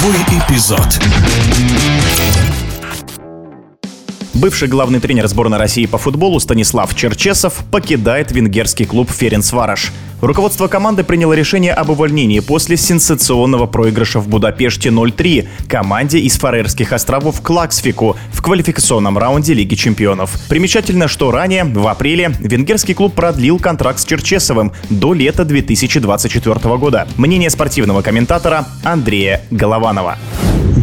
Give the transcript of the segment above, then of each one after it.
Игровой эпизод. Бывший главный тренер сборной России по футболу Станислав Черчесов покидает венгерский клуб Ференцвараш. Руководство команды приняло решение об увольнении после сенсационного проигрыша в Будапеште 0-3 команде из Фарерских островов Клаксфику в квалификационном раунде Лиги чемпионов. Примечательно, что ранее, в апреле, венгерский клуб продлил контракт с Черчесовым до лета 2024 года. Мнение спортивного комментатора Андрея Голованова.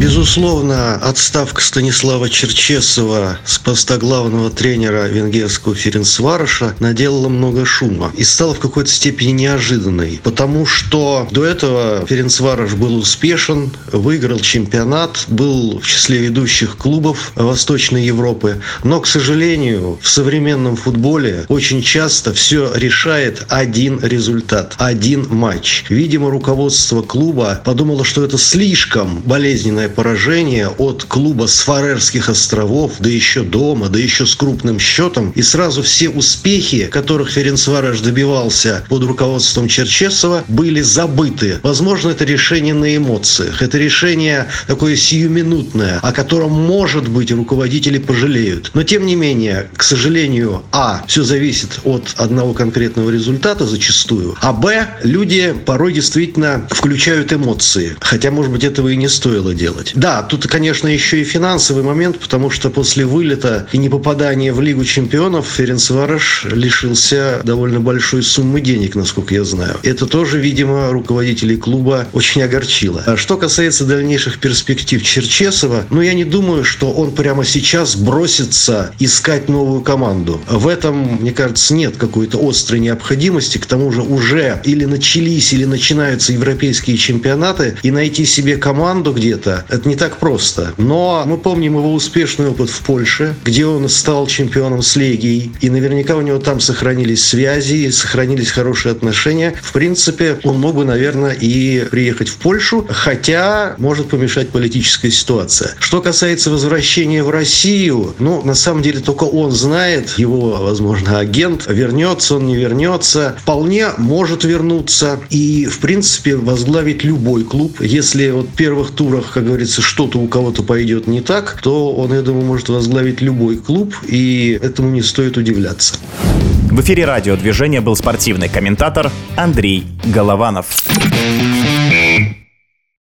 Безусловно, отставка Станислава Черчесова с поста главного тренера венгерского Ференцвараша наделала много шума и стала в какой-то степени неожиданной, потому что до этого Ференцвараш был успешен, выиграл чемпионат, был в числе ведущих клубов Восточной Европы, но, к сожалению, в современном футболе очень часто все решает один результат, один матч. Видимо, руководство клуба подумало, что это слишком болезненная сильное поражение от клуба с Фарерских островов, да еще дома, да еще с крупным счетом. И сразу все успехи, которых Ференцвареш добивался под руководством Черчесова, были забыты. Возможно, это решение на эмоциях. Это решение такое сиюминутное, о котором, может быть, руководители пожалеют. Но, тем не менее, к сожалению, а, все зависит от одного конкретного результата зачастую, а б, люди порой действительно включают эмоции. Хотя, может быть, этого и не стоило делать делать. Да, тут, конечно, еще и финансовый момент, потому что после вылета и непопадания в Лигу чемпионов Ференцвараш лишился довольно большой суммы денег, насколько я знаю. Это тоже, видимо, руководителей клуба очень огорчило. А что касается дальнейших перспектив Черчесова, ну, я не думаю, что он прямо сейчас бросится искать новую команду. В этом, мне кажется, нет какой-то острой необходимости. К тому же уже или начались, или начинаются европейские чемпионаты, и найти себе команду где-то это не так просто. Но мы помним его успешный опыт в Польше, где он стал чемпионом с Легией. И наверняка у него там сохранились связи, сохранились хорошие отношения. В принципе, он мог бы, наверное, и приехать в Польшу, хотя может помешать политическая ситуация. Что касается возвращения в Россию, ну, на самом деле, только он знает, его, возможно, агент, вернется он, не вернется. Вполне может вернуться и, в принципе, возглавить любой клуб. Если вот в первых турах, как говорится, что-то у кого-то пойдет не так, то он, я думаю, может возглавить любой клуб, и этому не стоит удивляться. В эфире радиодвижения был спортивный комментатор Андрей Голованов.